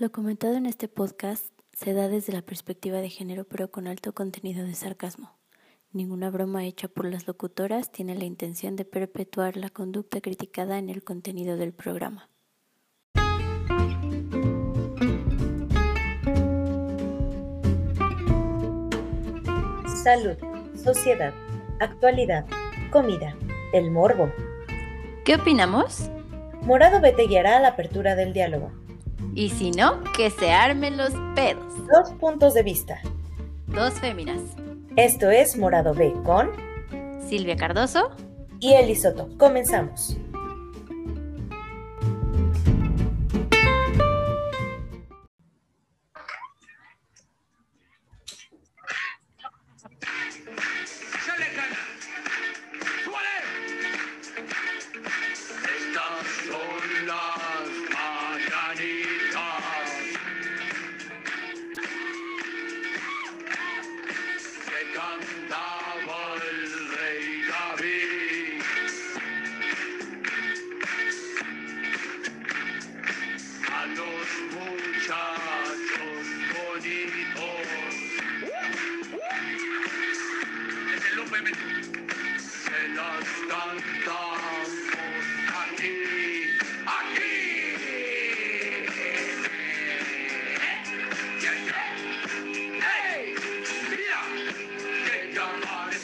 Lo comentado en este podcast se da desde la perspectiva de género pero con alto contenido de sarcasmo. Ninguna broma hecha por las locutoras tiene la intención de perpetuar la conducta criticada en el contenido del programa. Salud, sociedad, actualidad, comida, el morbo. ¿Qué opinamos? Morado B te guiará a la apertura del diálogo. Y si no, que se armen los pedos. Dos puntos de vista. Dos féminas. Esto es Morado B con Silvia Cardoso y Eli Soto. Comenzamos.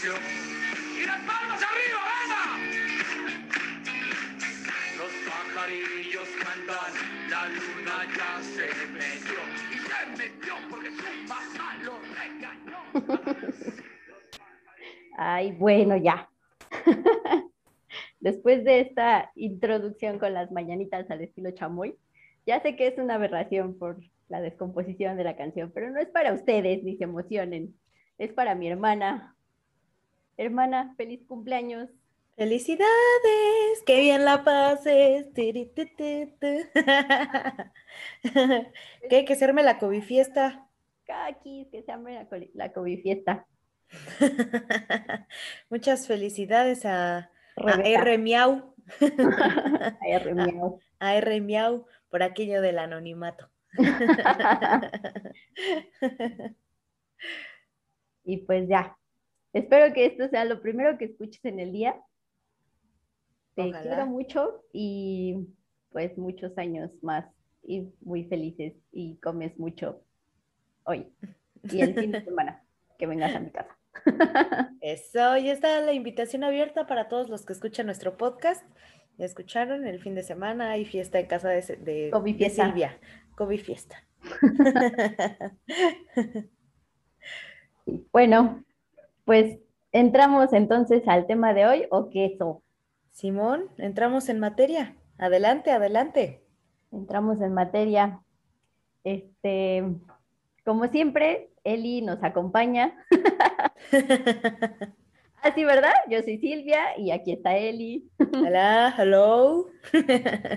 Apareció! ¡Y las palmas arriba, venga! Los pajarillos cantan, la luna ya se metió. Y se metió porque su mamá lo regañó. Ay, bueno, ya. Después de esta introducción con las mañanitas al estilo chamoy, ya sé que es una aberración por la descomposición de la canción, pero no es para ustedes ni se emocionen. Es para mi hermana. Hermana, feliz cumpleaños. ¡Felicidades! ¡Qué bien la pases! ¿Qué hay que hacerme la COVID fiesta? Caquis, que se hambre la, la COVID fiesta. Muchas felicidades a, a. R Miau, Ay, R, miau. a R Miau por aquello del anonimato. Y pues ya. Espero que esto sea lo primero que escuches en el día. Te Ojalá. quiero mucho y pues muchos años más y muy felices y comes mucho hoy y el fin de semana que vengas a mi casa. Eso, ya está la invitación abierta para todos los que escuchan nuestro podcast. Ya escucharon, el fin de semana hay fiesta en casa de, de, Covid de fiesta. Silvia. COVID fiesta. Bueno, pues entramos entonces al tema de hoy o queso. Simón, entramos en materia. Adelante, adelante. Entramos en materia. Este, como siempre, Eli nos acompaña. Ah, sí, ¿verdad? Yo soy Silvia y aquí está Eli. Hola, hello.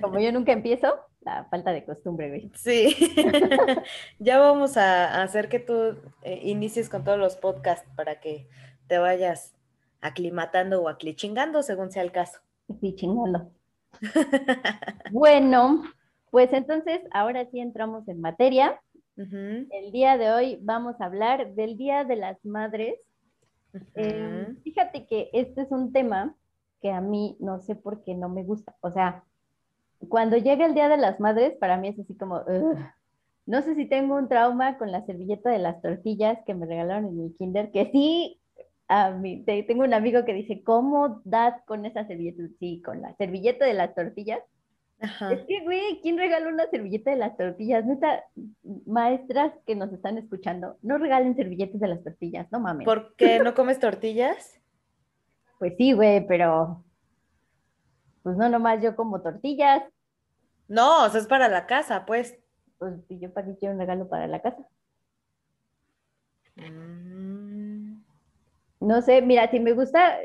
Como yo nunca empiezo, la falta de costumbre, güey. Sí, ya vamos a hacer que tú eh, inicies con todos los podcasts para que te vayas aclimatando o aclichingando según sea el caso. Sí, chingando. Bueno, pues entonces ahora sí entramos en materia. El día de hoy vamos a hablar del Día de las Madres. Eh, fíjate que este es un tema que a mí no sé por qué no me gusta. O sea, cuando llega el Día de las Madres, para mí es así como, no sé si tengo un trauma con la servilleta de las tortillas que me regalaron en mi kinder, que sí, a mí, te- tengo un amigo que dice, ¿cómo das con esa servilleta? Sí, con la servilleta de las tortillas. Ajá. Es que, güey, ¿quién regala una servilleta de las tortillas? Neta, maestras que nos están escuchando, no regalen servilletas de las tortillas, no mames. ¿Por qué no comes tortillas? Pues sí, güey, pero pues no nomás yo como tortillas, No, o sea, es para la casa, pues. pues ¿y yo para qué quiero un regalo para la casa. Mm, No sé, mira, si me gusta,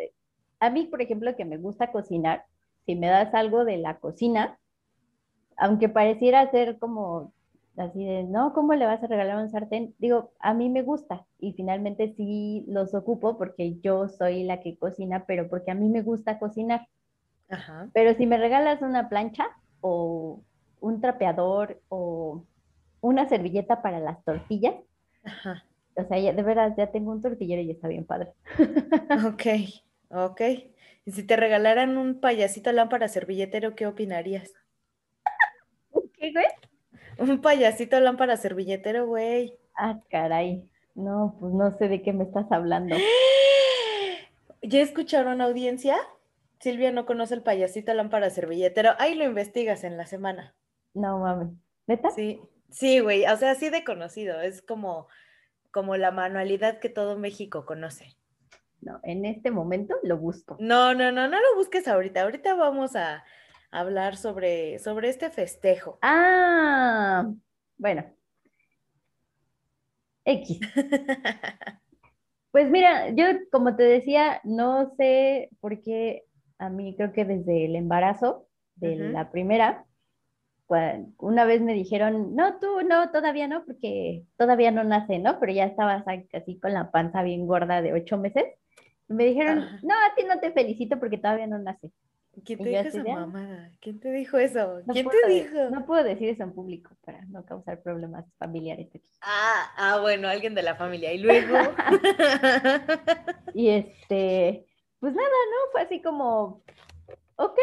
a mí, por ejemplo, que me gusta cocinar, si me das algo de la cocina, aunque pareciera ser como así de, no, ¿cómo le vas a regalar un sartén? Digo, a mí me gusta y finalmente sí los ocupo porque yo soy la que cocina, pero porque a mí me gusta cocinar. Ajá. Pero si me regalas una plancha o un trapeador o una servilleta para las tortillas. Ajá. O sea, ya- de verdad, ya tengo un tortillero y está bien padre. Ok, ok. Y si te regalaran un payasito lámpara servilletero, ¿qué opinarías? ¿Qué, güey? Un payasito lámpara servilletero, güey. Ah, caray. No, pues no sé de qué me estás hablando. ¿Ya escucharon audiencia? Silvia no conoce el payasito lámpara servilletero. Ahí lo investigas en la semana. No mames. ¿Neta? Sí, sí, güey. O sea, así de conocido. Es como, como la manualidad que todo México conoce. No, en este momento lo busco. No, no, no, no lo busques ahorita. Ahorita vamos a hablar sobre, sobre este festejo. Ah, bueno. X. Pues mira, yo como te decía, no sé por qué a mí creo que desde el embarazo de Ujú. la primera, una vez me dijeron, no, tú no, todavía no, porque todavía no nace, ¿no? Pero ya estabas así con la panza bien gorda de ocho meses. Me dijeron, Ajá. no, a ti no te felicito porque todavía no nace. ¿Quién te dijo así esa "Ah". mamada? ¿Quién te dijo eso? No ¿Quién puedo te dijo? No puedo decir eso en público para no causar problemas familiares aquí. Ah, ah, bueno, alguien de la familia. Y luego. Y este, pues nada, ¿no? Fue así como, ok,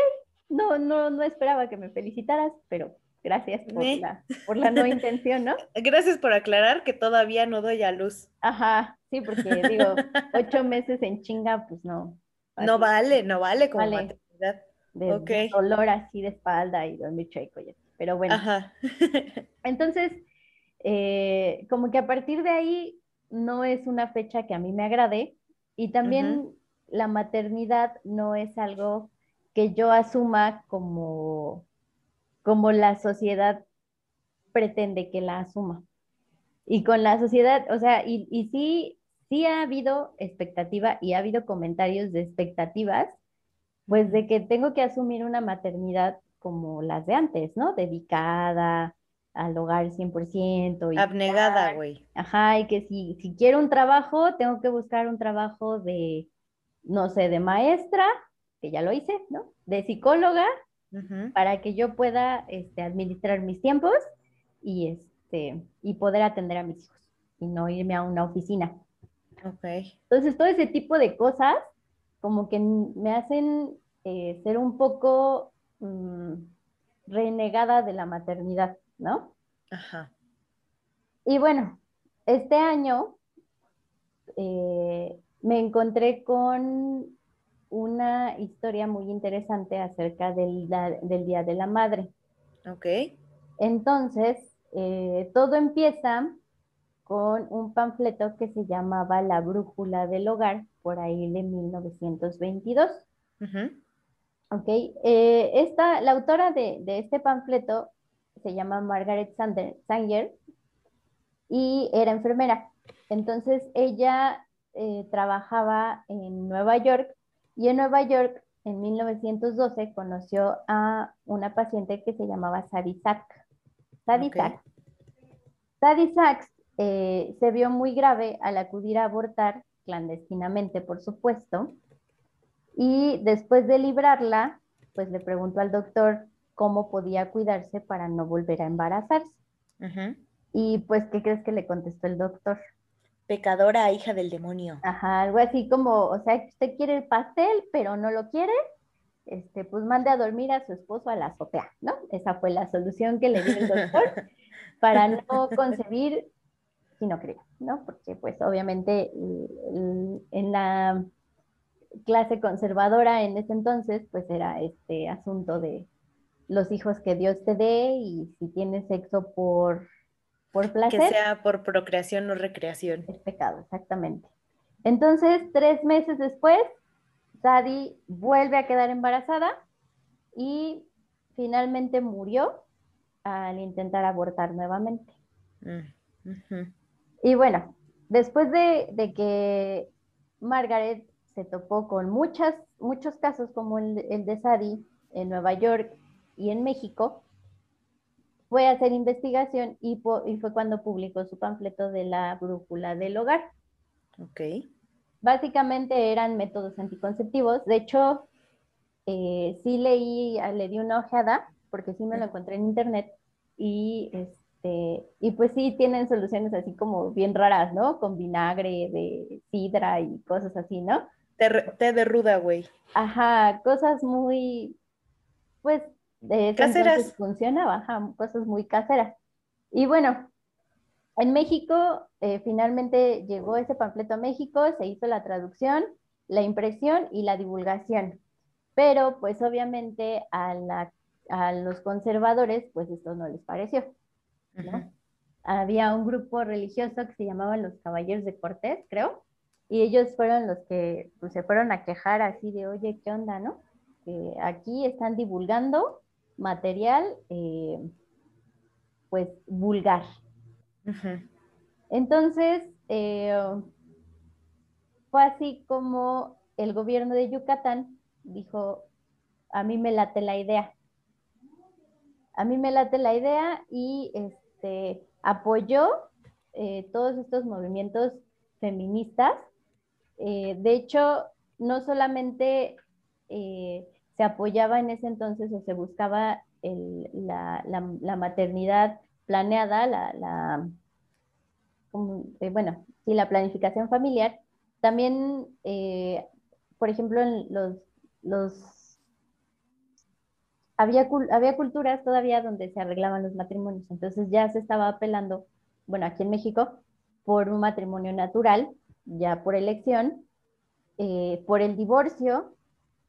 no, no, no esperaba que me felicitaras, pero gracias por la, por la no intención, ¿no? Gracias por aclarar que todavía no doy a luz. Ajá, sí, porque digo, ocho meses en chinga, pues no. No vale, no vale como Vale. maternidad. De, dolor así de espalda y dormir chueco. Pero bueno, Ajá. entonces, eh, como que a partir de ahí no es una fecha que a mí me agrade y también la maternidad no es algo que yo asuma como, como la sociedad pretende que la asuma. Y con la sociedad, o sea, y, y sí, sí ha habido expectativa y ha habido comentarios de expectativas, pues de que tengo que asumir una maternidad como las de antes, ¿no? Dedicada al hogar 100%. Y Abnegada, güey. Ajá, y que si, si quiero un trabajo, tengo que buscar un trabajo de, no sé, de maestra, que ya lo hice, ¿no? De psicóloga, para que yo pueda este, administrar mis tiempos y, este, y poder atender a mis hijos y no irme a una oficina. Ok. Entonces, todo ese tipo de cosas como que me hacen eh, ser un poco mm, renegada de la maternidad, ¿no? Ajá. Y bueno, este año eh, me encontré con una historia muy interesante acerca del, Día de la Madre. Ok. Entonces, eh, todo empieza con un panfleto que se llamaba La Brújula del Hogar, por ahí de 1922. Ujú. Ok, eh, esta, la autora de, de este panfleto se llama Margaret Sanger y era enfermera. Entonces ella eh, trabajaba en Nueva York y en Nueva York en 1912 conoció a una paciente que se llamaba Sadie Sachs. Sadie Ok. Sachs. Sadie Sachs eh, se vio muy grave al acudir a abortar clandestinamente, por supuesto, y después de librarla, pues le preguntó al doctor cómo podía cuidarse para no volver a embarazarse. Y pues, ¿qué crees que le contestó el doctor? Pecadora, hija del demonio. Ajá, algo así como, o sea, usted quiere el pastel, pero no lo quiere, este, pues mande a dormir a su esposo a la azotea, ¿no? Esa fue la solución que le dio el doctor para no concebir si no. Porque pues obviamente en la clase conservadora en ese entonces, pues era este asunto de los hijos que Dios te dé y si tienes sexo por, por Que sea por procreación o recreación. es pecado, exactamente. Entonces, tres meses después, Sadie vuelve a quedar embarazada y finalmente murió al intentar abortar nuevamente. Mm. Y bueno, después de, de que Margaret se topó con muchas, muchos casos como el, el de Sadie en Nueva York y en México, fue a hacer investigación y, y fue cuando publicó su panfleto de la brújula del hogar. Ok. Básicamente eran métodos anticonceptivos. De hecho, eh, sí leí, le di una ojeada, porque sí me lo encontré en internet, y este, y pues sí, tienen soluciones así como bien raras, ¿no? Con vinagre de sidra y cosas así, ¿no? Té, té de ruda, güey. Ajá, cosas muy, pues, de ese Caseras. funcionaba, ajá, cosas muy caseras. Y bueno, en México, eh, finalmente llegó ese panfleto a México, se hizo la traducción, la impresión y la divulgación. Pero, pues, obviamente a la- a los conservadores, pues esto no les pareció. ¿no? Había un grupo religioso que se llamaban los Caballeros de Cortés, creo, y ellos fueron los que pues, se fueron a quejar así de, oye, ¿qué onda, no? Que aquí están divulgando material, eh, pues, vulgar. Entonces, eh, fue así como el gobierno de Yucatán dijo, a mí me late la idea. A mí me late la idea y este, apoyó eh, todos estos movimientos feministas. Eh, de hecho, no solamente eh, se apoyaba en ese entonces o se buscaba la, maternidad planeada, la, eh, bueno, sí, la planificación familiar, también, eh, por ejemplo, en los, había, había culturas todavía donde se arreglaban los matrimonios, entonces ya se estaba apelando, bueno, aquí en México, por un matrimonio natural, ya por elección, eh, por el divorcio,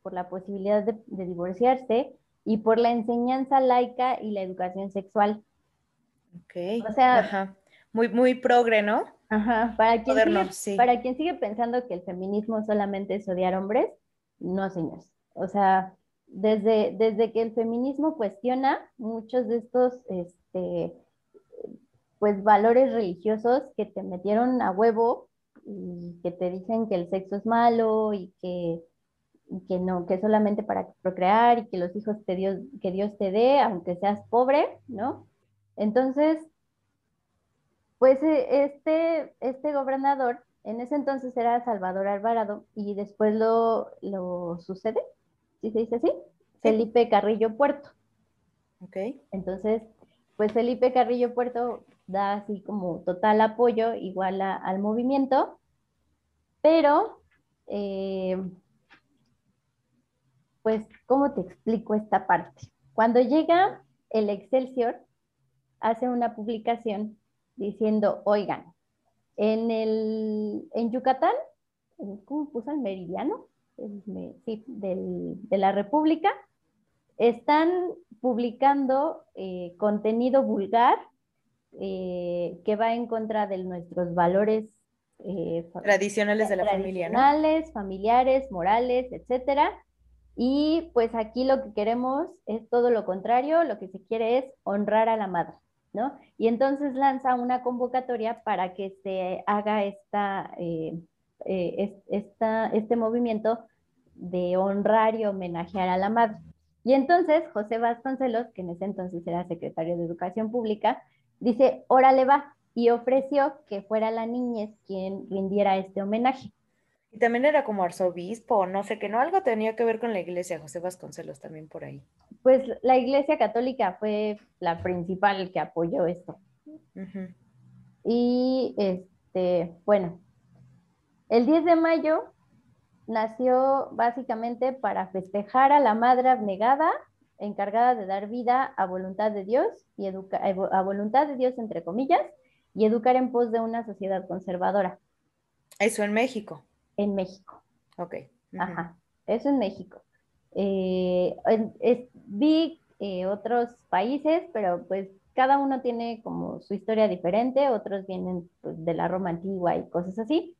por la posibilidad de, de divorciarse y por la enseñanza laica y la educación sexual. Ok. O sea- Ajá. Muy, muy progre, ¿no? Ajá, para quien, sigue, sí. para quien sigue pensando que el feminismo solamente es odiar hombres, no, señores. O sea, desde, desde que el feminismo cuestiona muchos de estos, este, pues, valores religiosos que te metieron a huevo y que te dicen que el sexo es malo y que, que no, que solamente para procrear y que los hijos te Dios, que Dios te dé, aunque seas pobre, ¿no? Entonces, pues eh, este, este gobernador, en ese entonces era Salvador Alvarado y después lo, lo sucede, ¿sí se dice así? Felipe Carrillo Puerto. Ok. Entonces, pues Felipe Carrillo Puerto da así como total apoyo igual a- al movimiento, pero, eh, pues, ¿cómo te explico esta parte? Cuando llega el Excelsior, hace una publicación diciendo, oigan, en, el, en Yucatán, ¿cómo puso el meridiano? El sí, del- de la República, están publicando eh, contenido vulgar eh, que va en contra de nuestros valores eh, Tradicionales de la familia, ¿no? familiares, morales, etcétera. Y pues aquí lo que queremos es todo lo contrario, lo que se quiere es honrar a la madre, ¿no? Y entonces lanza una convocatoria para que se haga esta, eh, eh, es- esta- este movimiento de honrar y homenajear a la madre. Y entonces José Vasconcelos, que en ese entonces era secretario de Educación Pública, dice, órale va, y ofreció que fuera la niñez quien rindiera este homenaje. Y también era como arzobispo, no sé qué, no, algo tenía que ver con la iglesia, José Vasconcelos también por ahí. Pues la Iglesia Católica fue la principal que apoyó esto. Y este, bueno, el 10 de mayo nació básicamente para festejar a la madre abnegada, encargada de dar vida a voluntad de Dios y educa a voluntad de Dios entre comillas y educar en pos de una sociedad conservadora Eso en México. En México. Ok. Ujú. Ajá, eso en México. Eh, es- vi eh, otros países, pero pues cada uno tiene como su historia diferente, otros vienen pues, de la Roma antigua y cosas así.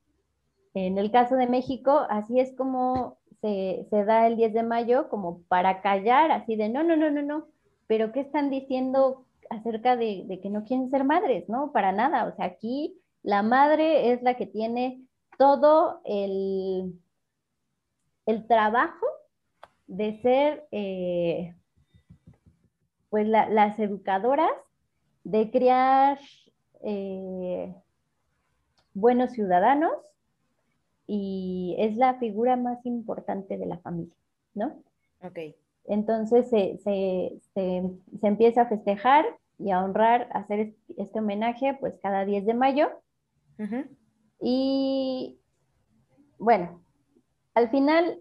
En el caso de México, así es como se, se da el 10 de mayo, como para callar, así de no, no, no, no, no, pero ¿qué están diciendo acerca de, de que no quieren ser madres? No, para nada. O sea, aquí la madre es la que tiene todo el, el trabajo de ser eh, pues la- las educadoras, de criar eh, buenos ciudadanos y es la figura más importante de la familia, ¿no? Ok. Entonces se, se- se- se empieza a festejar y a honrar, hacer es- este homenaje pues cada 10 de mayo. Y bueno, al final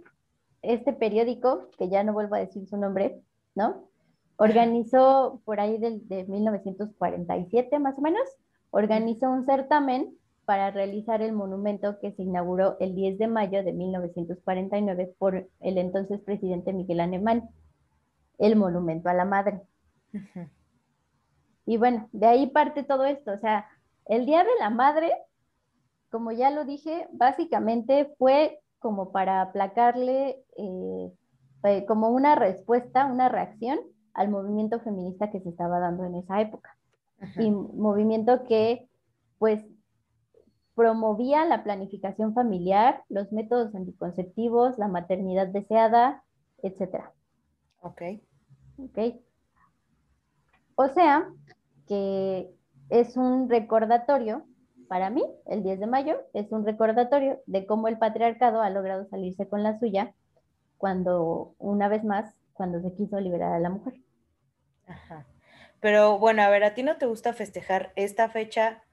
este periódico, que ya no vuelvo a decir su nombre, ¿no? Organizó por ahí del, de 1947 más o menos, organizó un certamen para realizar el monumento que se inauguró el 10 de mayo de 1949 por el entonces presidente Miguel Alemán, el monumento a la madre. Y bueno, de ahí parte todo esto. O sea, el Día de la Madre, como ya lo dije, básicamente fue como para aplacarle, eh, eh, como una respuesta, una reacción al movimiento feminista que se estaba dando en esa época. Y movimiento que, pues, promovía la planificación familiar, los métodos anticonceptivos, la maternidad deseada, etcétera. Ok. ¿ok? O sea, que es un recordatorio, para mí, el 10 de mayo, es un recordatorio de cómo el patriarcado ha logrado salirse con la suya cuando, una vez más, cuando se quiso liberar a la mujer. Ajá. Pero bueno, a ver, ¿a ti no te gusta festejar esta fecha,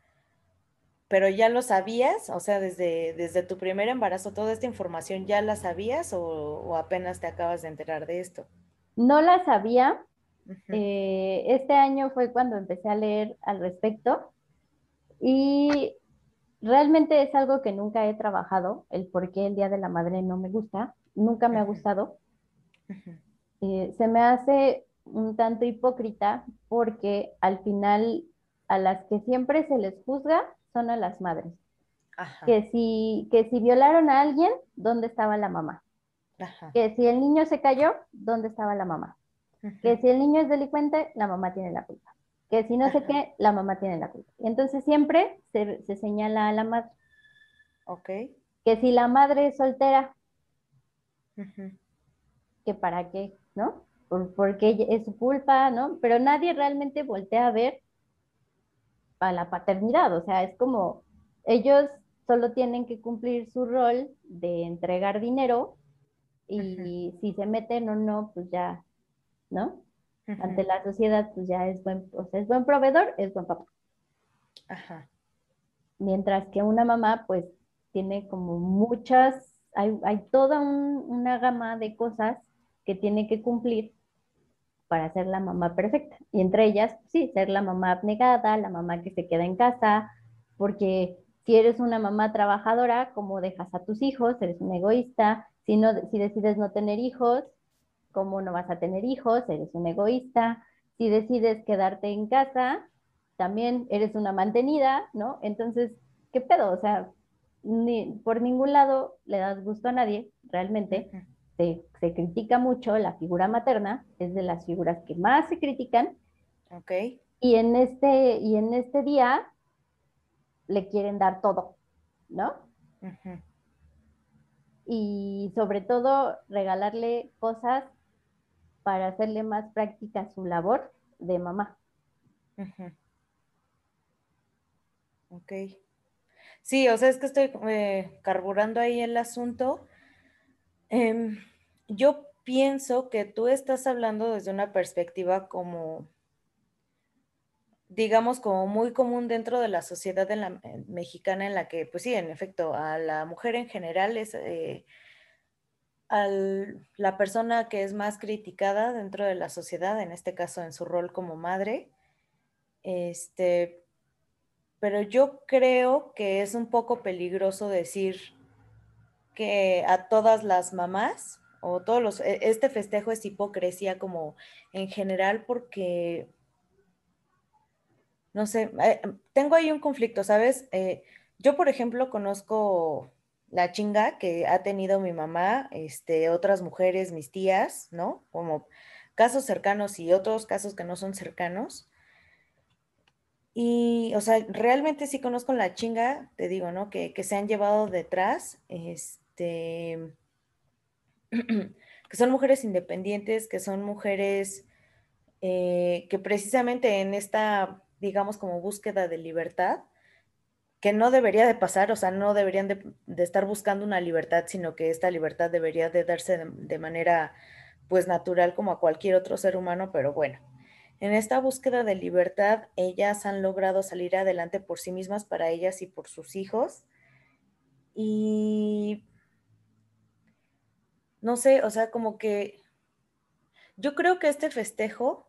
pero ya lo sabías? O sea, desde, desde tu primer embarazo, ¿toda esta información ya la sabías o, o apenas te acabas de enterar de esto? No la sabía, eh, este año fue cuando empecé a leer al respecto y realmente es algo que nunca he trabajado, el por qué el Día de la Madre no me gusta, nunca me ha gustado. Eh, se me hace un tanto hipócrita porque al final a las que siempre se les juzga son a las madres. Ajá. Que si, que si violaron a alguien, ¿dónde estaba la mamá? Ajá. Que si el niño se cayó, ¿dónde estaba la mamá? Que si el niño es delincuente, la mamá tiene la culpa. Que si no sé qué, la mamá tiene la culpa. Y entonces siempre se, se señala a la madre. Ok. Que si la madre es soltera, que para qué, ¿no? Por- porque es su culpa, ¿no? Pero nadie realmente voltea a ver a la paternidad, o sea, es como ellos solo tienen que cumplir su rol de entregar dinero y si se meten o no, pues ya, ¿no? Ante la sociedad, pues ya es buen, o sea, es buen proveedor, es buen papá. Ajá. Mientras que una mamá, pues, tiene como muchas, hay, hay toda un- una gama de cosas que tiene que cumplir para ser la mamá perfecta. Y entre ellas, sí, ser la mamá abnegada, la mamá que se queda en casa, porque si eres una mamá trabajadora, ¿cómo dejas a tus hijos? Eres un egoísta. Si, no, si decides no tener hijos, ¿cómo no vas a tener hijos? Eres un egoísta. Si decides quedarte en casa, también eres una mantenida, ¿no? Entonces, ¿qué pedo? O sea, ni, por ningún lado le das gusto a nadie, realmente. Se, se critica mucho la figura materna, es de las figuras que más se critican, Ok. y en este, y en este día le quieren dar todo, ¿no? Y sobre todo regalarle cosas para hacerle más práctica su labor de mamá. Ok. Sí, o sea, es que estoy eh, carburando ahí el asunto. Em, yo pienso que tú estás hablando desde una perspectiva como, digamos, como muy común dentro de la sociedad mexicana en la que, pues sí, en efecto, a la mujer en general es eh, al- la persona que es más criticada dentro de la sociedad, en este caso en su rol como madre. Este, pero yo creo que es un poco peligroso decir que a todas las mamás o todos los, e- este festejo es hipocresía como en general porque, no sé, eh, tengo ahí un conflicto, ¿sabes? Eh, yo, por ejemplo, conozco la chinga que ha tenido mi mamá, este, otras mujeres, mis tías, ¿no? Como casos cercanos y otros casos que no son cercanos. Y, o sea, realmente sí conozco la chinga, te digo, ¿no? Que, que se han llevado detrás, este, que son mujeres independientes, que son mujeres eh, que precisamente en esta, digamos, como búsqueda de libertad, que no debería de pasar, o sea, no deberían de, estar buscando una libertad, sino que esta libertad debería de darse de, de manera, pues, natural como a cualquier otro ser humano, pero bueno. en esta búsqueda de libertad, ellas han logrado salir adelante por sí mismas, para ellas y por sus hijos. Y no sé, o sea, como que yo creo que este festejo,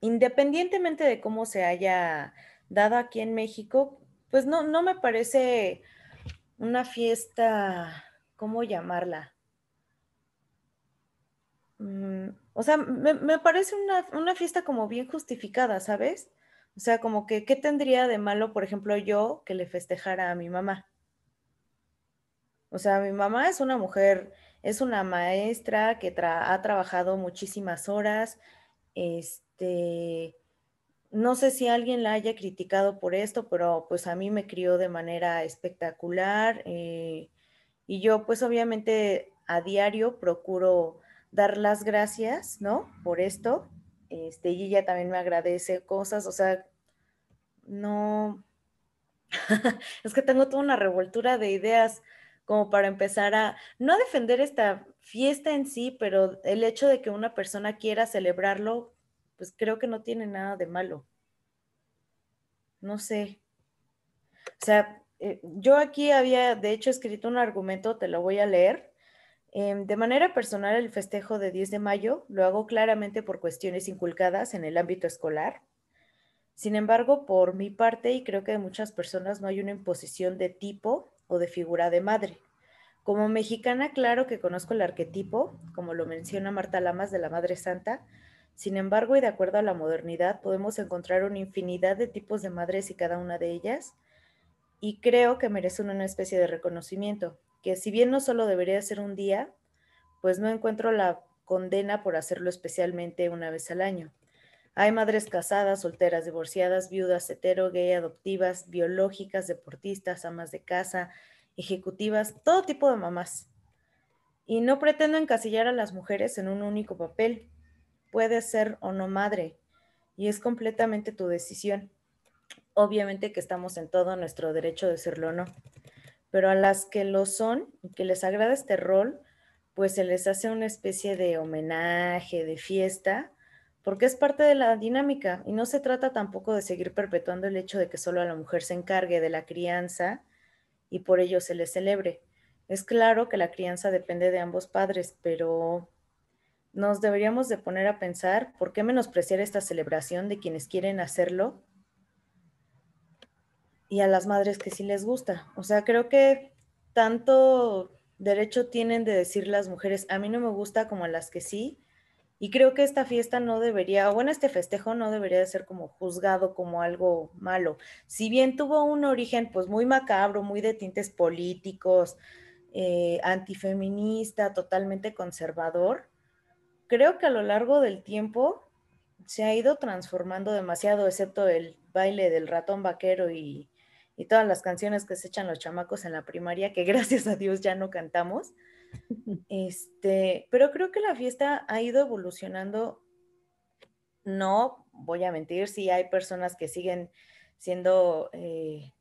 independientemente de cómo se haya dado aquí en México, pues no, no me parece una fiesta, ¿cómo llamarla? Mm, o sea, me, parece una, una, fiesta como bien justificada, ¿sabes? O sea, como que, ¿qué tendría de malo, por ejemplo, yo que le festejara a mi mamá? O sea, mi mamá es una mujer, es una maestra que ha trabajado muchísimas horas, este, no sé si alguien la haya criticado por esto, pero pues a mí me crió de manera espectacular eh, y yo pues obviamente a diario procuro dar las gracias, ¿no? Por esto. Este, y ella también me agradece cosas, o sea, no, es que tengo toda una revoltura de ideas como para empezar a, no a defender esta fiesta en sí, pero el hecho de que una persona quiera celebrarlo, pues creo que no tiene nada de malo. No sé. O sea, eh, yo aquí había, de hecho, escrito un argumento, te lo voy a leer. Em, de manera personal, el festejo de 10 de mayo lo hago claramente por cuestiones inculcadas en el ámbito escolar. Sin embargo, por mi parte, y creo que de muchas personas, no hay una imposición de tipo o de figura de madre. Como mexicana, claro que conozco el arquetipo, como lo menciona Marta Lamas de la Madre Santa, sin embargo, y de acuerdo a la modernidad, podemos encontrar una infinidad de tipos de madres y cada una de ellas, y creo que merecen una especie de reconocimiento, que si bien no solo debería ser un día, pues no encuentro la condena por hacerlo especialmente una vez al año. Hay madres casadas, solteras, divorciadas, viudas, hetero, gay, adoptivas, biológicas, deportistas, amas de casa, ejecutivas, todo tipo de mamás. Y no pretendo encasillar a las mujeres en un único papel puedes ser o no madre y es completamente tu decisión. Obviamente que estamos en todo nuestro derecho de serlo o no, pero a las que lo son y que les agrada este rol, pues se les hace una especie de homenaje, de fiesta, porque es parte de la dinámica y no se trata tampoco de seguir perpetuando el hecho de que solo a la mujer se encargue de la crianza y por ello se le celebre. Es claro que la crianza depende de ambos padres, pero nos deberíamos de poner a pensar por qué menospreciar esta celebración de quienes quieren hacerlo y a las madres que sí les gusta. O sea, creo que tanto derecho tienen de decir las mujeres, a mí no me gusta como a las que sí. Y creo que esta fiesta no debería, bueno, este festejo no debería de ser como juzgado como algo malo. Si bien tuvo un origen pues muy macabro, muy de tintes políticos, eh, antifeminista, totalmente conservador, creo que a lo largo del tiempo se ha ido transformando demasiado, excepto el baile del ratón vaquero y, todas las canciones que se echan los chamacos en la primaria, que gracias a Dios ya no cantamos. Este, pero creo que la fiesta ha ido evolucionando. No voy a mentir, si hay personas que siguen siendo, eh,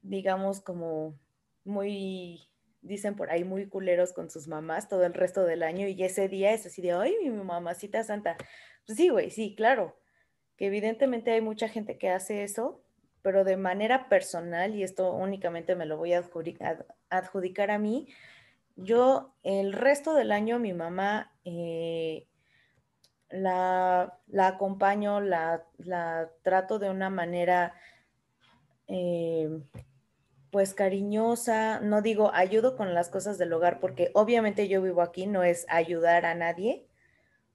digamos, como muy dicen por ahí, muy culeros con sus mamás todo el resto del año y ese día es así de, ay, mi mamacita santa. Pues sí, güey, sí, claro, que evidentemente hay mucha gente que hace eso, pero de manera personal, y esto únicamente me lo voy a adjudicar, a mí, yo el resto del año mi mamá eh, la, acompaño, la, trato de una manera... Eh, pues cariñosa, no digo ayudo con las cosas del hogar, porque obviamente yo vivo aquí, no es ayudar a nadie,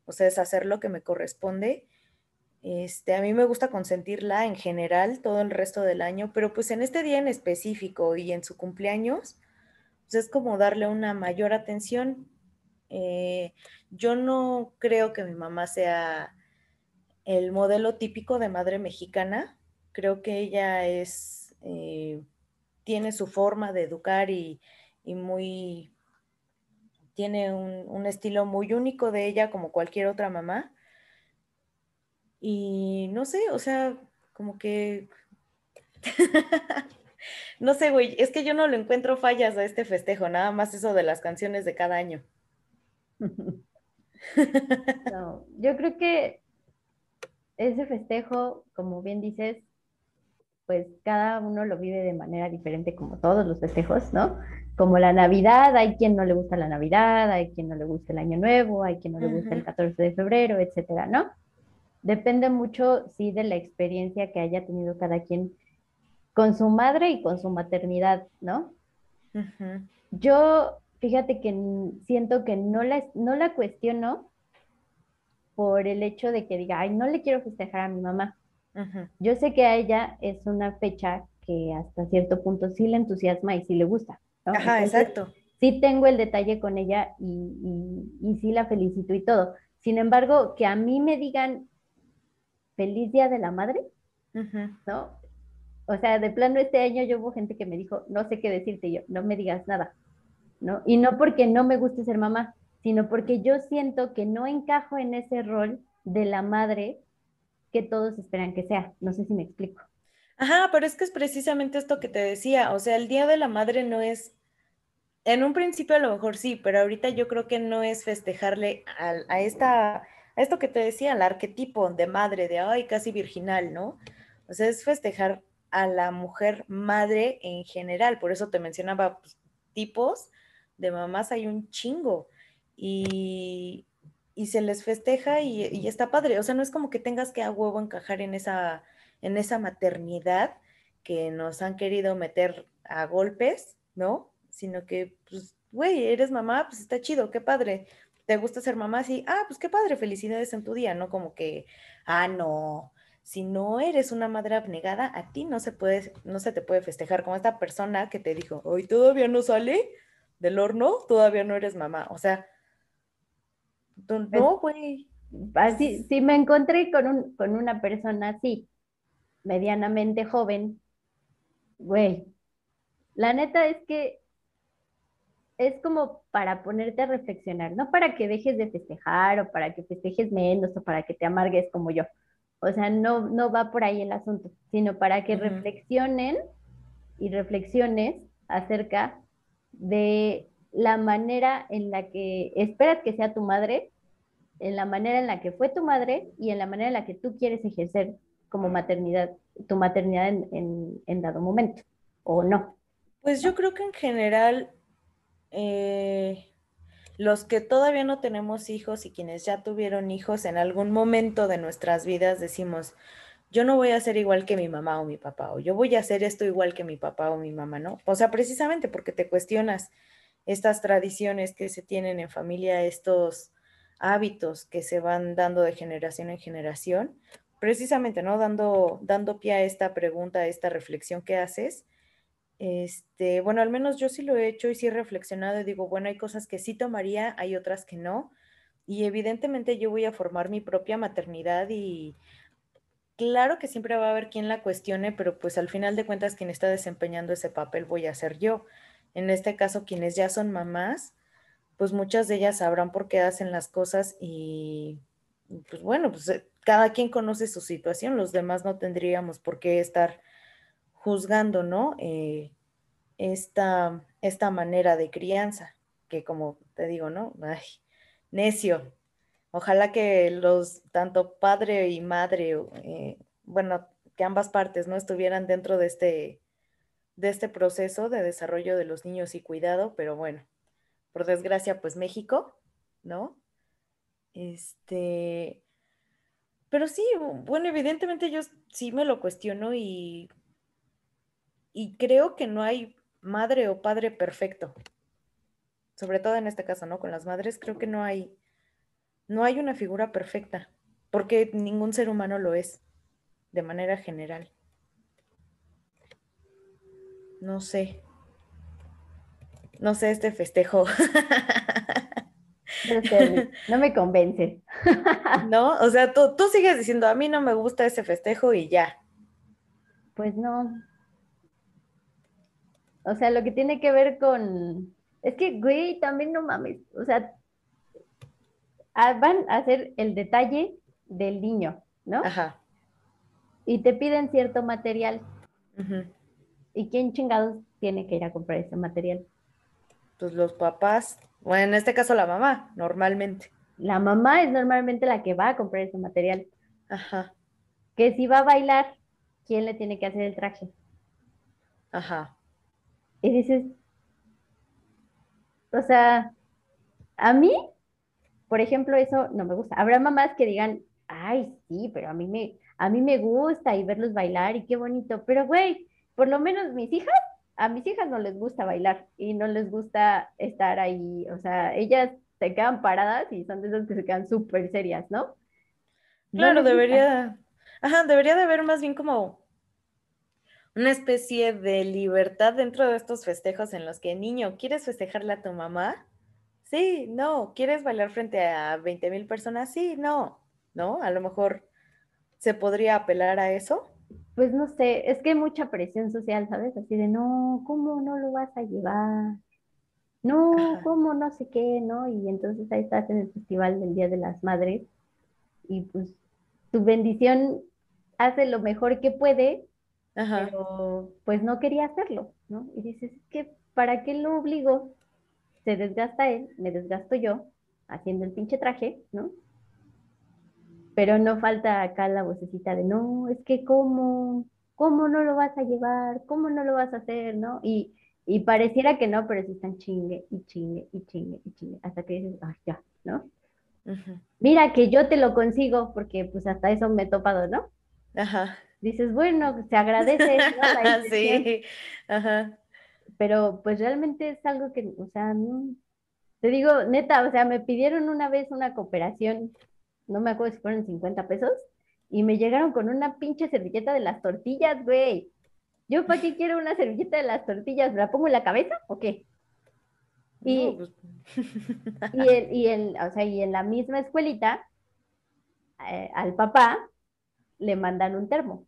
o sea, es hacer lo que me corresponde. Este, a mí me gusta consentirla en general todo el resto del año, pero pues en este día en específico y en su cumpleaños, pues es como darle una mayor atención. Eh, yo no creo que mi mamá sea el modelo típico de madre mexicana, creo que ella es... Eh, tiene su forma de educar y, muy, tiene un, estilo muy único de ella como cualquier otra mamá. Y no sé, o sea, como que... no sé, güey, es que yo no le encuentro fallas a este festejo, nada más eso de las canciones de cada año. no, yo creo que ese festejo, como bien dices, pues cada uno lo vive de manera diferente como todos los festejos, ¿no? Como la Navidad, hay quien no le gusta la Navidad, hay quien no le gusta el Año Nuevo, hay quien no le gusta el 14 de febrero, etcétera, ¿no? Depende mucho, sí, de la experiencia que haya tenido cada quien con su madre y con su maternidad, ¿no? Yo, fíjate que siento que no la, no la cuestiono por el hecho de que diga, ay, no le quiero festejar a mi mamá. Yo sé que a ella es una fecha que hasta cierto punto sí le entusiasma y sí le gusta. Ajá, exacto. Sí tengo el detalle con ella y, y, sí la felicito y todo. Sin embargo, que a mí me digan feliz día de la madre, ¿no? O sea, de plano este año yo hubo gente que me dijo, no sé qué decirte yo, no me digas nada, ¿no? Y no porque no me guste ser mamá, sino porque yo siento que no encajo en ese rol de la madre que todos esperan que sea. No sé si me explico. Ajá, pero es que es precisamente esto que te decía, o sea, el Día de la Madre no es, en un principio a lo mejor sí, pero ahorita yo creo que no es festejarle a, esta, a esto que te decía, al arquetipo de madre, de ay, casi virginal, ¿no? O sea, es festejar a la mujer madre en general, por eso te mencionaba pues, tipos de mamás, hay un chingo. Y, y se les festeja y, está padre. O sea, no es como que tengas que a huevo encajar en esa, en esa maternidad que nos han querido meter a golpes, ¿no? Sino que, pues, güey, eres mamá, pues está chido, qué padre. ¿Te gusta ser mamá? Sí, ah, pues qué padre, felicidades en tu día, ¿no? Como que, ah, no, si no eres una madre abnegada, a ti no se puede, no se te puede festejar como esta persona que te dijo, hoy todavía no sale del horno, todavía no eres mamá. O sea, no, güey. Así, si me encontré con, un, con una persona así, medianamente joven, güey, la neta es que es como para ponerte a reflexionar, no para que dejes de festejar o para que festejes menos o para que te amargues como yo. O sea, no, no va por ahí el asunto, sino para que reflexionen y reflexiones acerca de la manera en la que esperas que sea tu madre, en la manera en la que fue tu madre y en la manera en la que tú quieres ejercer como maternidad, tu maternidad en, dado momento, o no. Pues yo creo que en general, eh, los que todavía no tenemos hijos y quienes ya tuvieron hijos en algún momento de nuestras vidas decimos, yo no voy a ser igual que mi mamá o mi papá, o yo voy a hacer esto igual que mi papá o mi mamá, ¿no? O sea, precisamente porque te cuestionas estas tradiciones que se tienen en familia, estos hábitos que se van dando de generación en generación, precisamente, ¿no? Dando, dando pie a esta pregunta, a esta reflexión que haces. Este, bueno, al menos yo sí lo he hecho y sí he reflexionado y digo, bueno, hay cosas que sí tomaría, hay otras que no. Y evidentemente yo voy a formar mi propia maternidad y claro que siempre va a haber quien la cuestione, pero pues al final de cuentas quien está desempeñando ese papel voy a ser yo en este caso quienes ya son mamás, pues muchas de ellas sabrán por qué hacen las cosas y pues bueno, pues eh, cada quien conoce su situación, los demás no tendríamos por qué estar juzgando, ¿no? Eh, esta, esta manera de crianza, que como te digo, ¿no? Ay, necio. Ojalá que los, tanto padre y madre, eh, bueno, que ambas partes, ¿no? Estuvieran dentro de este, de este proceso de desarrollo de los niños y cuidado, pero bueno, por desgracia, pues México, ¿no? Este, pero sí, bueno, evidentemente yo sí me lo cuestiono y, y creo que no hay madre o padre perfecto. Sobre todo en este caso, ¿no? Con las madres creo que no hay, no hay una figura perfecta, porque ningún ser humano lo es, de manera general. No sé. No sé este festejo. No, me convence. ¿No? O sea, tú, tú sigues diciendo, a mí no me gusta ese festejo y ya. Pues no. O sea, lo que tiene que ver con... Es que, güey, también no mames. O sea, van a hacer el detalle del niño, ¿no? Ajá. Y te piden cierto material. Ajá. ¿Y quién chingados tiene que ir a comprar ese material? Pues los papás, bueno, en este caso la mamá, normalmente. La mamá es normalmente la que va a comprar ese material. Ajá. que si va a bailar, ¿quién le tiene que hacer el traje? Ajá. Y dices, o sea, a mí, por ejemplo, eso no me gusta. Habrá mamás que digan, ay, sí, pero a mí me, a mí me gusta y verlos bailar y qué bonito, pero güey, por lo menos mis hijas, a mis hijas no les gusta bailar y no les gusta estar ahí, o sea, ellas se quedan paradas y son de esas que se quedan súper serias, ¿no? No Claro, gusta. debería, ajá, debería de haber más bien como una especie de libertad dentro de estos festejos en los que, niño, ¿quieres festejarle a tu mamá? Sí, no. ¿Quieres bailar frente a 20 mil personas? Sí, no. ¿No? A lo mejor se podría apelar a eso. Pues no sé, es que hay mucha presión social, ¿sabes? Así de, no, ¿cómo no lo vas a llevar? No, Ajá. ¿cómo no sé qué, no? Y entonces ahí estás en el festival del Día de las Madres y pues tu bendición hace lo mejor que puede, Ajá. pero pues no quería hacerlo, ¿no? Y dices, es que ¿para qué lo obligo? Se desgasta él, me desgasto yo haciendo el pinche traje, ¿no? Pero no falta acá la vocecita de, no, es que cómo, cómo no lo vas a llevar, cómo no lo vas a hacer, ¿no? Y, y pareciera que no, pero sí están chingue y chingue y chingue y chingue, hasta que dices, ay, ya, ¿no? Mira que yo te lo consigo, porque pues hasta eso me he topado, ¿no? Ajá. Dices, bueno, se agradece, ¿no? Intención, Sí. Ajá. pero pues realmente es algo que, o sea, no, te digo, neta, o sea, me pidieron una vez una cooperación, no me acuerdo si fueron 50 pesos, y me llegaron con una pinche servilleta de las tortillas, güey. ¿Yo para qué quiero una servilleta de las tortillas? ¿Me la pongo en la cabeza o qué? Y- No, pues, Y, el, y, el, o sea, y en la misma escuelita, eh, al papá le mandan un termo,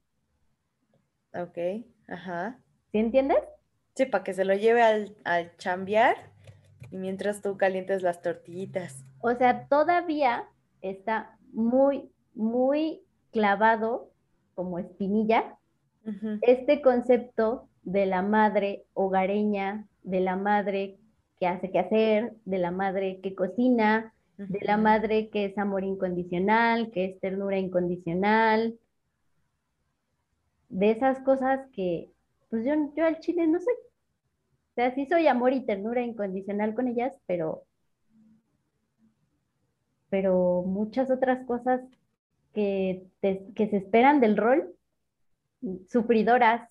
ok. Ajá. ¿sí entiendes? Sí, para que se lo lleve al, al chambear y mientras tú calientes las tortillitas. O sea, todavía está muy, muy clavado como espinilla este concepto de la madre hogareña, de la madre que hace que hacer, de la madre que cocina, de la madre que es amor incondicional, que es ternura incondicional, de esas cosas que, pues yo, yo al chile no soy. O sea, sí soy amor y ternura incondicional con ellas, pero, pero muchas otras cosas que, te- que se esperan del rol, sufridoras,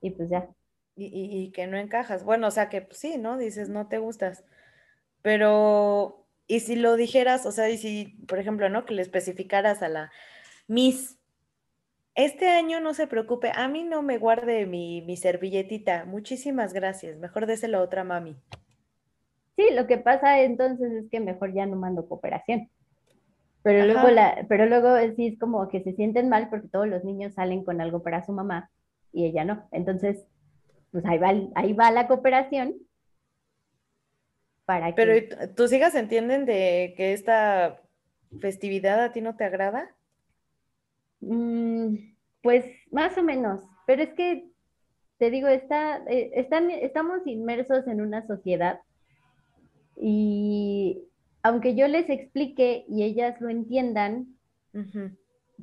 y pues ya. Y, y- y que no encajas. Bueno, o sea que pues, sí, ¿no? Dices, no te gustas. Pero, y si lo dijeras, o sea, y si, por ejemplo, ¿no? Que le especificaras a la Miss, este año no se preocupe, a mí no me guarde mi, mi servilletita. Muchísimas gracias. Mejor déselo a otra mami. Sí, lo que pasa entonces es que mejor ya no mando cooperación. Pero luego, la, pero luego sí es como que se sienten mal porque todos los niños salen con algo para su mamá y ella no. Entonces, pues ahí va, ahí va la cooperación para Pero que... ¿y t- tus hijas entienden de que esta festividad a ti no te agrada? Mm, pues más o menos, pero es que te digo, está, eh, están, estamos inmersos en una sociedad y aunque yo les explique y ellas lo entiendan, Ujú.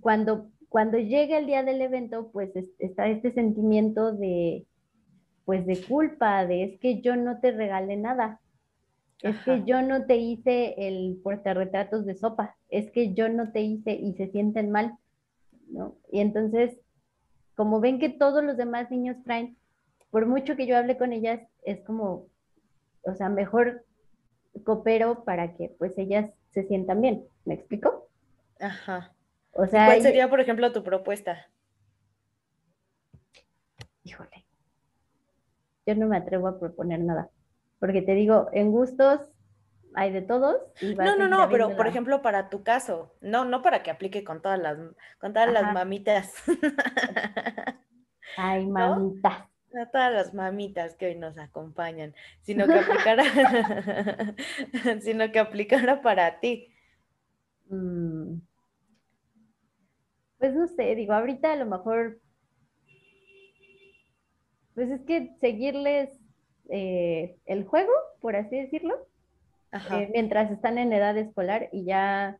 cuando, cuando llega el día del evento, pues es- está este sentimiento de, pues de culpa, de es que yo no te regalé nada, es que yo no te hice el portarretratos de sopa, es que yo no te hice y se sienten mal, ¿no? Y entonces, como ven que todos los demás niños traen, por mucho que yo hable con ellas, es como, o sea, mejor coopero para que pues ellas se sientan bien, ¿me explico? Ajá. O ¿Y sea, cuál sería, por ejemplo, tu propuesta? híjole, yo no me atrevo a proponer nada, porque te digo, en gustos hay de todos. y No, no, no, pero por la- ejemplo, para tu caso, no, no para que aplique con todas las, con todas las mamitas, Ay, ¿no? A todas las mamitas que hoy nos acompañan, sino que aplicara, sino que aplicara para ti. Mm, Pues no sé, digo, ahorita a lo mejor, pues es que seguirles eh, el juego, por así decirlo, eh, mientras están en edad escolar y ya,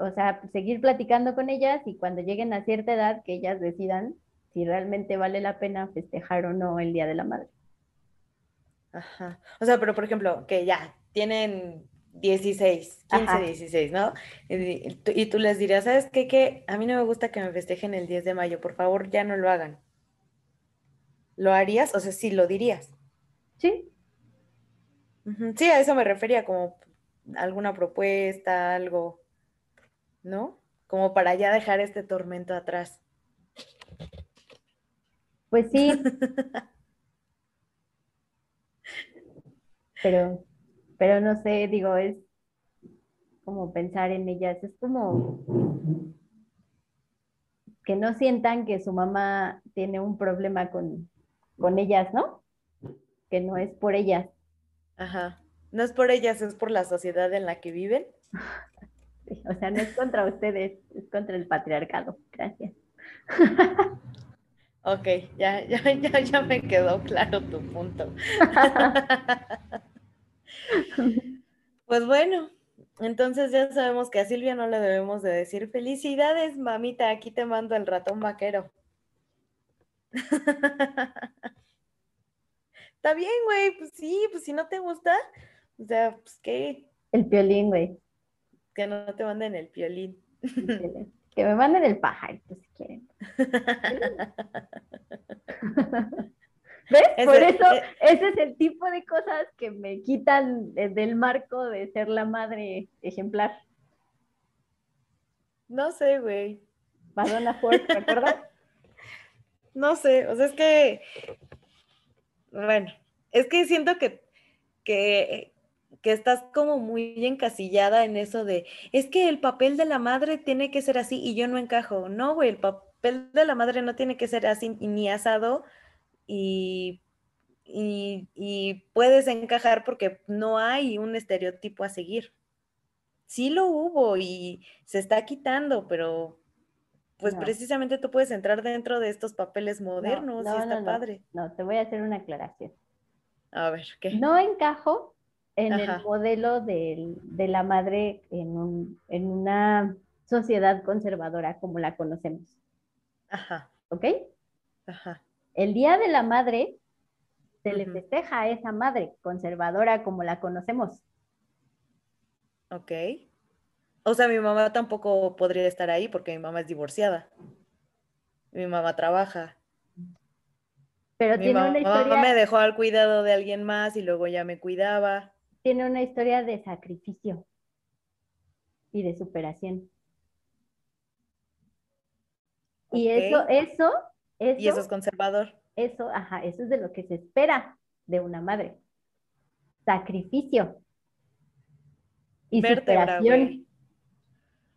o sea, seguir platicando con ellas y cuando lleguen a cierta edad que ellas decidan si realmente vale la pena festejar o no el Día de la Madre. Ajá. O sea, pero por ejemplo, que ya tienen 16, 15, Ajá. 16, ¿no? Y, tú- y tú les dirías, ¿sabes qué? Que a mí no me gusta que me festejen el 10 de mayo, por favor, ya no lo hagan. ¿Lo harías? O sea, sí, lo dirías. Sí, Sí, a eso me refería, como alguna propuesta, algo, ¿no? Como para ya dejar este tormento atrás. Pues sí. pero, pero no sé, digo, es como pensar en ellas, es como que no sientan que su mamá tiene un problema con, con ellas, ¿no? Que no es por ellas. Ajá. No es por ellas, es por la sociedad en la que viven. Sí, O sea, no es contra ustedes, es contra el patriarcado. Gracias. Ok, ya, ya, ya, ya me quedó claro tu punto. Pues bueno, entonces ya sabemos que a Silvia no le debemos de decir felicidades, mamita, aquí te mando el ratón vaquero. Está bien, güey, pues sí, pues si no te gusta, o sea, pues que, El piolín, güey. que no te manden el piolín. Que me manden el pajarito quieren. ¿Ves? Por eso, eh. ese es el tipo de cosas que me quitan de- del marco de ser la madre ejemplar. No sé, güey. Madonna Ford, ¿te acuerdas? No sé, o sea, es que, bueno, es que siento que, que, que estás como muy encasillada en eso de, es que el papel de la madre tiene que ser así y yo no encajo. No, güey, el papel de la madre no tiene que ser así ni asado y, y, y puedes encajar porque no hay un estereotipo a seguir. Sí lo hubo y se está quitando, pero pues No. precisamente tú puedes entrar dentro de estos papeles modernos no, y está padre. No, te voy a hacer una aclaración. A ver, ¿qué? No encajo en Ajá. el modelo del- de la madre en, un- en una sociedad conservadora como la conocemos. Ajá, ¿Ok? ajá. El Día de la Madre se le festeja a esa madre conservadora como la conocemos. Ok. O sea, mi mamá tampoco podría estar ahí porque mi mamá es divorciada. Mi mamá trabaja. Pero Mi tiene mamá una historia, me dejó al cuidado de alguien más y luego ya me cuidaba. Tiene una historia de sacrificio y de superación. Y eso, eso, eso, Y eso es conservador. eso, ajá, eso es de lo que se espera de una madre. Sacrificio y Vértebra, superación.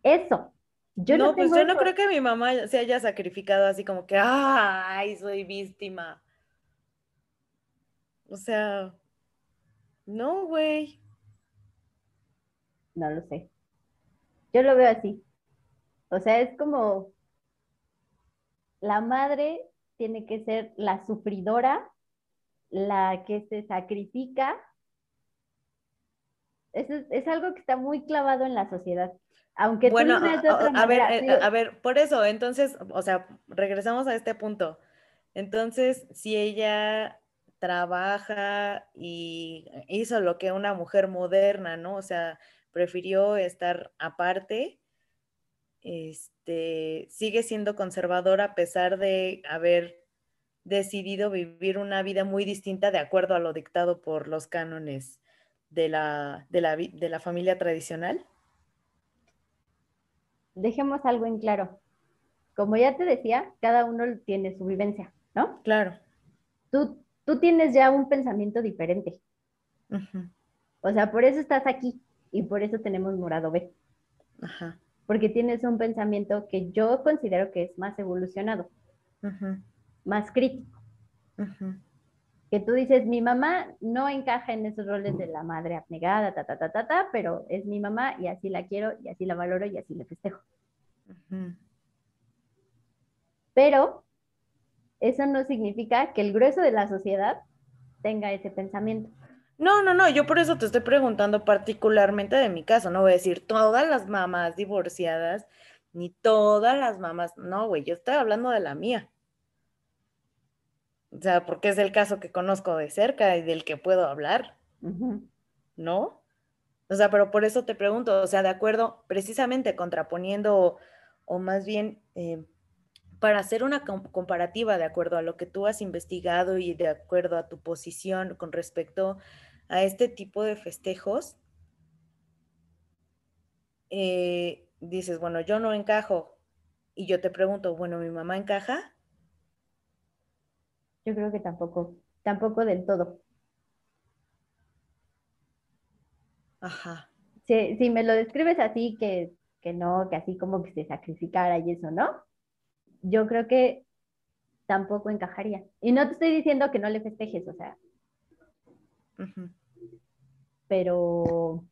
Eso. Yo no, no, pues yo no creo que mi mamá se haya sacrificado así como que, ay, soy víctima. O sea, no, güey. No lo sé. Yo lo veo así. O sea, es como la madre tiene que ser la sufridora, la que se sacrifica. Eso es, es algo que está muy clavado en la sociedad. Aunque Bueno, tú lo veas de a- otra a, ver, manera, eh, a ver, por eso, entonces, o sea, regresamos a este punto. Entonces, si ella trabaja y hizo lo que una mujer moderna, ¿no? O sea, prefirió estar aparte, este, sigue siendo conservadora a pesar de haber decidido vivir una vida muy distinta de acuerdo a lo dictado por los cánones de la, de la, de la familia tradicional. dejemos algo en claro. Como ya te decía, cada uno tiene su vivencia, ¿no? Claro. Tú, tú tienes ya un pensamiento diferente. O sea, por eso estás aquí y por eso tenemos Morado B. Ajá. porque tienes un pensamiento que yo considero que es más evolucionado, más crítico, que tú dices, mi mamá no encaja en esos roles de la madre abnegada, ta, ta, ta, ta, ta, pero es mi mamá y así la quiero y así la valoro y así la festejo. Pero eso no significa que el grueso de la sociedad tenga ese pensamiento. No, no, no, yo por eso te estoy preguntando particularmente de mi caso, no voy a decir todas las mamás divorciadas, ni todas las mamás, no, güey, yo estoy hablando de la mía. O sea, porque es el caso que conozco de cerca y del que puedo hablar. ¿no? O sea, pero por eso te pregunto, o sea, de acuerdo, precisamente contraponiendo o, o más bien eh, para hacer una com- comparativa de acuerdo a lo que tú has investigado y de acuerdo a tu posición con respecto a este tipo de festejos, eh, dices, bueno, yo no encajo. Y yo te pregunto, bueno, ¿mi mamá encaja? Yo creo que tampoco, tampoco del todo. Ajá. Si, si me lo describes así, que, que no, que así como que se sacrificara y eso, ¿no? Yo creo que tampoco encajaría. Y no te estoy diciendo que no le festejes, o sea, pero,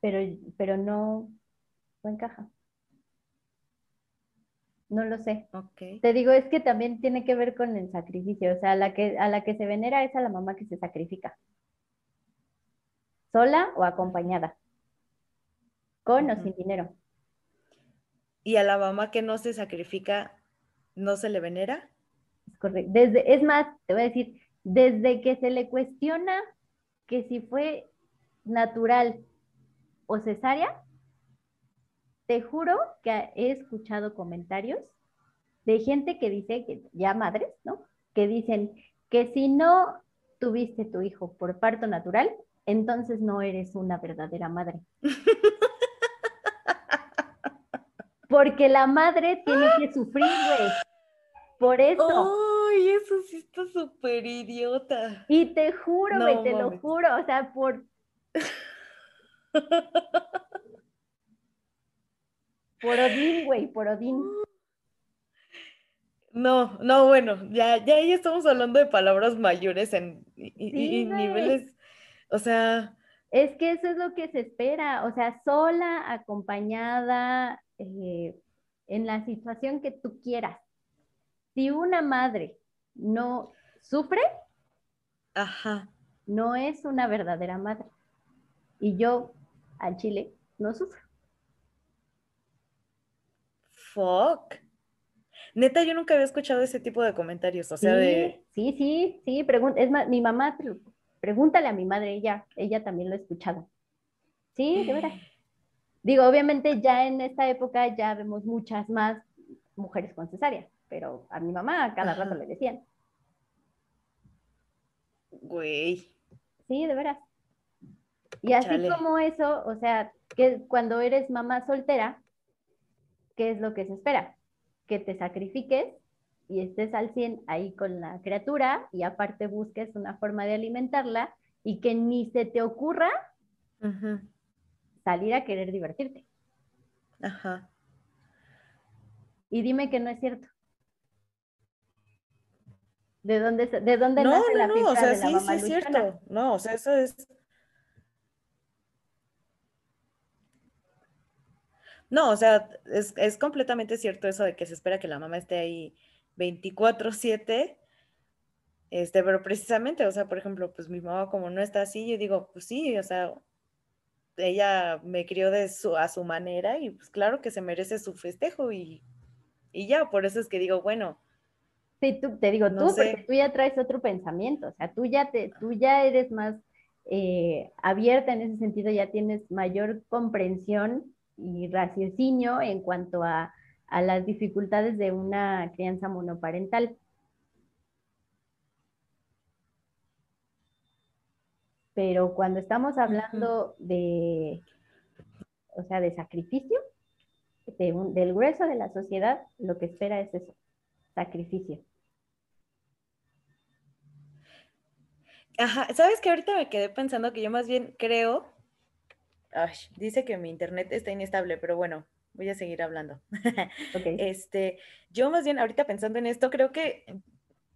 pero, pero no, no encaja. No lo sé. Ok. Te digo, es que también tiene que ver con el sacrificio, o sea, a la que, a la que se venera es a la mamá que se sacrifica, sola o acompañada, con o sin dinero. ¿Y a la mamá que no se sacrifica, no se le venera? Es correcto. Desde, es más, te voy a decir, desde que se le cuestiona que si fue natural o cesárea, te juro que he escuchado comentarios de gente que dice, que ya madres, ¿no? Que dicen que si no tuviste tu hijo por parto natural, entonces no eres una verdadera madre. Porque la madre tiene que sufrir, güey. Por eso. ¡Ay, eso sí está súper idiota! Y te juro, No güey, te lo juro, o sea, por... Por Odín, güey, por Odín. No, no, bueno, ya, ya ahí estamos hablando de palabras mayores en y, Sí, niveles, o sea, Es que eso es lo que se espera, o sea, sola, acompañada, eh, en la situación que tú quieras. Si una madre no sufre, ajá. no es una verdadera madre. Y yo, al chile, no sufro. Fuck. Neta, yo nunca había escuchado ese tipo de comentarios, o sea, sí, de, sí, sí, sí, es más, mi mamá, pregúntale a mi madre, ella, ella también lo ha escuchado. Sí, de veras. Digo, obviamente ya en esta época ya vemos muchas más mujeres con cesárea, pero a mi mamá a cada rato le decían, güey, sí, de veras. Y así Chale. como eso, o sea, que cuando eres mamá soltera, ¿qué es lo que se espera? Que te sacrifiques y estés al 100 ahí con la criatura y aparte busques una forma de alimentarla y que ni se te ocurra salir a querer divertirte. Ajá. Y dime que no es cierto. ¿De dónde, de dónde No, nace no, la no, o sea, de la sí, mamá sí es cierto. No, o sea, eso es. No, o sea, es, es completamente cierto eso de que se espera que la mamá esté ahí 24/7. Este, pero precisamente, o sea, por ejemplo, pues mi mamá como no está así, yo digo, pues sí, o sea, ella me crió de su, a su manera y pues claro que se merece su festejo y, y ya, por eso es que digo, bueno, Sí, tú, te digo No tú, porque tú ya traes otro pensamiento, o sea, tú ya, te, tú ya eres más eh, abierta en ese sentido, ya tienes mayor comprensión y raciocinio en cuanto a, a las dificultades de una crianza monoparental. Pero cuando estamos hablando de, o sea, de sacrificio, de un- del grueso de la sociedad, lo que espera es eso, sacrificio. Ajá, ¿sabes que ahorita me quedé pensando que yo más bien creo, ay, dice que mi internet está inestable, pero bueno, voy a seguir hablando. Ok. Este, yo más bien ahorita pensando en esto, creo que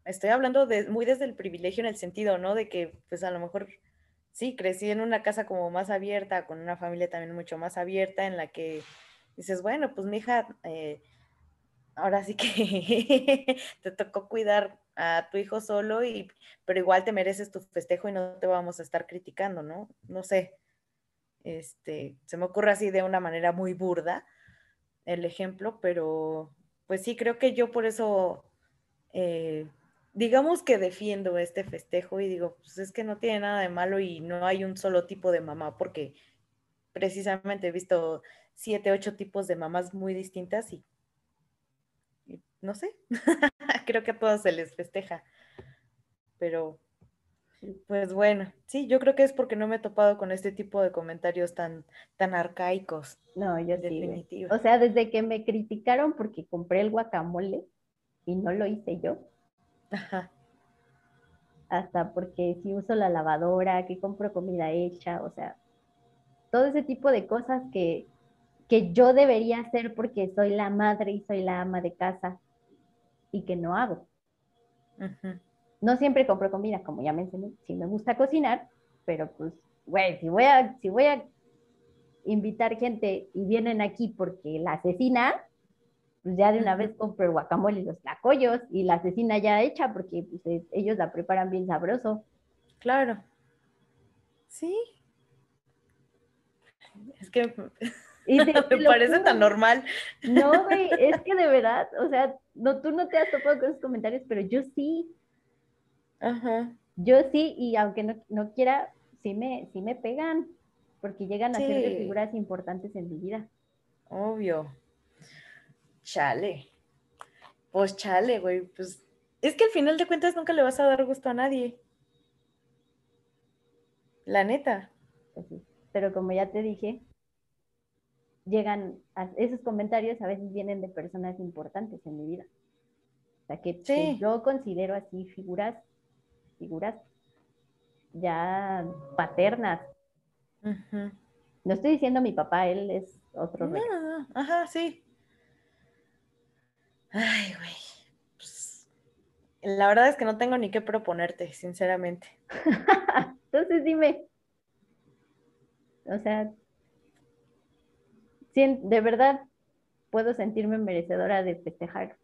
estoy hablando de, muy desde el privilegio en el sentido, ¿no? De que pues a lo mejor sí, crecí en una casa como más abierta, con una familia también mucho más abierta, en la que dices, bueno, pues mi hija, ahora sí que te tocó cuidar a tu hijo solo, y, pero igual te mereces tu festejo y no te vamos a estar criticando, ¿no? No sé. Este, se me ocurre así de una manera muy burda el ejemplo, pero pues sí, creo que yo por eso, eh, digamos que defiendo este festejo y digo, pues es que no tiene nada de malo y no hay un solo tipo de mamá, porque precisamente he visto siete, ocho tipos de mamás muy distintas y, y no sé, creo que a todos se les festeja, pero pues bueno, sí, yo creo que es porque no me he topado con este tipo de comentarios tan, tan arcaicos. No, yo sí. O sea, desde que me criticaron porque compré el guacamole y no lo hice yo, Ajá. hasta porque si uso la lavadora, que compro comida hecha, o sea, todo ese tipo de cosas que, que yo debería hacer porque soy la madre y soy la ama de casa y que no hago. No siempre compro comida, como ya mencioné, sí me gusta cocinar, pero pues, güey, si voy a, si voy a invitar gente y vienen aquí porque la asesina, pues ya de una vez compro el guacamole y los tlacoyos y la asesina ya hecha porque pues, eh, ellos la preparan bien sabroso. Claro. Sí. Es que Y me lo parece juro, tan normal. No, güey, es que de verdad, o sea, no, tú no te has topado con esos comentarios, pero yo sí, Ajá. yo sí, y aunque no, no quiera, sí me, sí me pegan, porque llegan a ser de figuras importantes en mi vida. Obvio. Chale. Pues chale, güey. Pues es que al final de cuentas nunca le vas a dar gusto a nadie. La neta. Pues sí. Pero como ya te dije, llegan, a- esos comentarios a veces vienen de personas importantes en mi vida. O sea, que, yo considero así figuras, figuras ya paternas. No estoy diciendo mi papá, él es otro No, rey. no, no. Ajá, sí. Ay, güey. Pues, la verdad es que no tengo ni qué proponerte, sinceramente. Entonces dime, o sea, sien- de verdad puedo sentirme merecedora de festejar.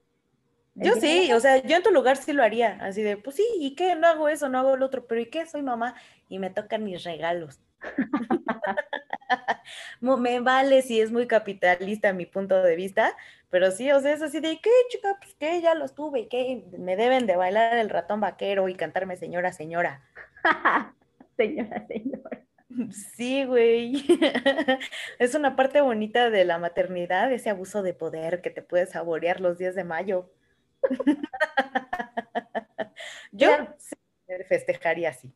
el Yo sí, o sea, yo en tu lugar sí lo haría, así de, pues sí, ¿y qué? No hago eso, no hago lo otro, pero ¿y qué? Soy mamá y me tocan mis regalos. Me vale si es muy capitalista mi punto de vista, pero sí, o sea, es así de, ¿qué, chica? Pues qué, ya los tuve, ¿y qué? Me deben de bailar el ratón vaquero y cantarme señora, señora. Señora, señora. Sí, güey. Es una parte bonita de la maternidad, ese abuso de poder que te puedes saborear los días de mayo. Yo Claro. festejaría así.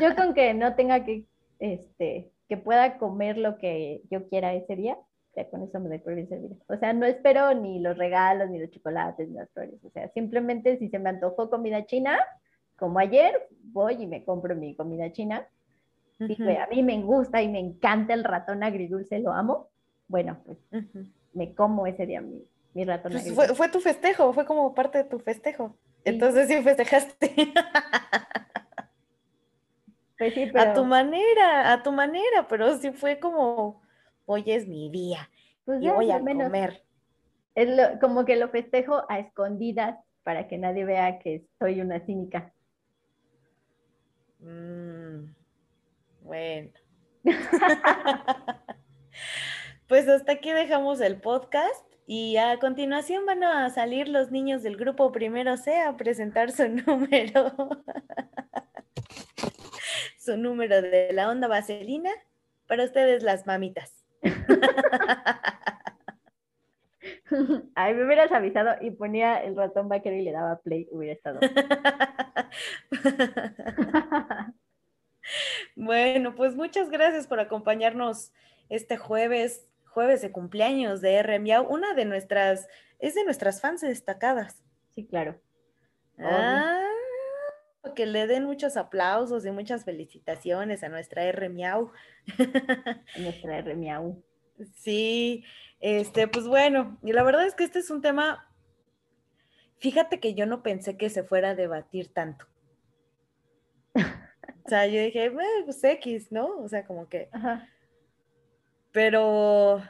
Yo con que no tenga que, este, que pueda comer lo que yo quiera ese día, ya con eso me doy por bien servida. O sea, no espero ni los regalos, ni los chocolates, ni las flores. O sea, simplemente si se me antojó comida china, como ayer, voy y me compro mi comida china. Ujú, güey, a mí me gusta y me encanta el ratón agridulce, lo amo. Bueno, pues ujú. me como ese día mi, mi ratón Pues agridulce. fue, fue tu festejo, fue como parte de tu festejo. Sí. Entonces sí festejaste. Pues sí, A tu manera, a tu manera, pero sí fue como, hoy es mi día pues y ya, voy a menos comer. es lo- como que lo festejo a escondidas para que nadie vea que soy una cínica. Mm, bueno. Pues hasta aquí dejamos el podcast y a continuación van a salir los niños del grupo Primero C a presentar su número, su número de la onda vaselina para ustedes las mamitas. Ay, me hubieras avisado y ponía el ratón vaquero y le daba play, hubiera estado. Bueno, pues muchas gracias por acompañarnos este jueves, jueves de cumpleaños de R. Miau, una de nuestras, es de nuestras fans destacadas. Sí, claro. Ah, que le den muchos aplausos y muchas felicitaciones a nuestra R. Miau. Nuestra R miau. Sí, este, pues bueno, y la verdad es que este es un tema, fíjate que yo no pensé que se fuera a debatir tanto. O sea, yo dije, "Eh, pues X, ¿no? O sea, como que, Ajá. pero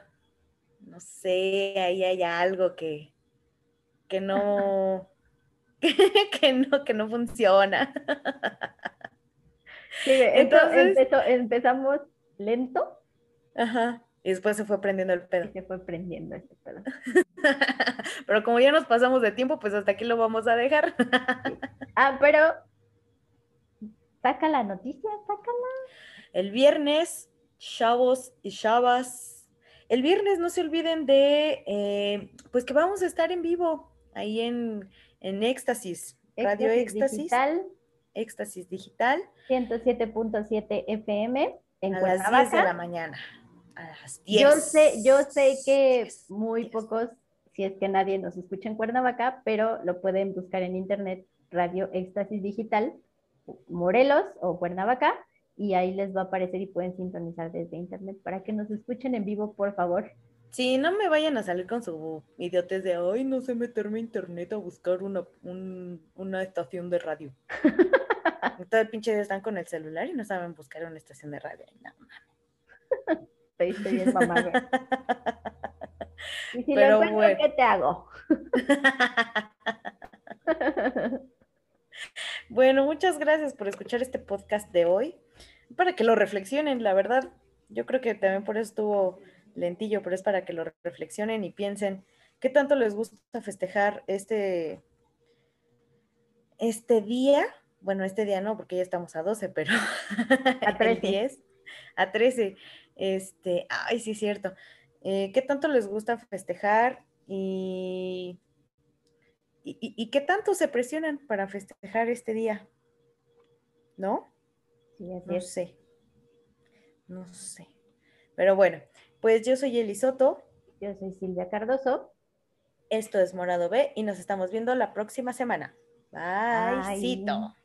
no sé, ahí hay algo que, que no, que no, que no funciona. Sí, Entonces- empezó- empezamos lento Ajá. Y después se fue prendiendo el y pedo. se fue prendiendo este pedo. Pero como ya nos pasamos de tiempo, pues hasta aquí lo vamos a dejar. Ah, pero saca la noticia, sácala. El viernes, chavos y chavas. El viernes no se olviden de, eh, pues que vamos a estar en vivo ahí en, en Éxtasis, Radio Éxtasis, Digital, Éxtasis Digital, 107.7 FM en a las 10 de la mañana. A las 10. Yo sé, yo sé que 10, muy 10. pocos, si es que nadie nos escucha en Cuernavaca, pero lo pueden buscar en internet, Radio Éxtasis Digital, Morelos o Cuernavaca, y ahí les va a aparecer y pueden sintonizar desde internet para que nos escuchen en vivo, por favor. Sí, no me vayan a salir con su idiotez de, ay, no sé meterme a internet a buscar una, un- una estación de radio. Todo el pinche día están con el celular y no saben buscar una estación de radio. No, mames. Estoy bien mamada. Y si Pero lo encuentro, bueno. ¿qué te hago? Bueno, muchas gracias por escuchar este podcast de hoy. Para que lo reflexionen, la verdad. Yo creo que también por eso estuvo lentillo, pero es para que lo reflexionen y piensen qué tanto les gusta festejar este, este día. Bueno, este día no, porque ya estamos a 12, pero A el 13. 10, a 13. Este, ay, sí, es cierto. Eh, ¿Qué tanto les gusta festejar y, y, qué tanto se presionan para festejar este día? ¿No? Sí, No sé. No sé. Pero bueno, pues yo soy Elisoto, Yo soy Silvia Cardoso. esto es Morado B y nos estamos viendo la próxima semana. Bye. Bye. Cito.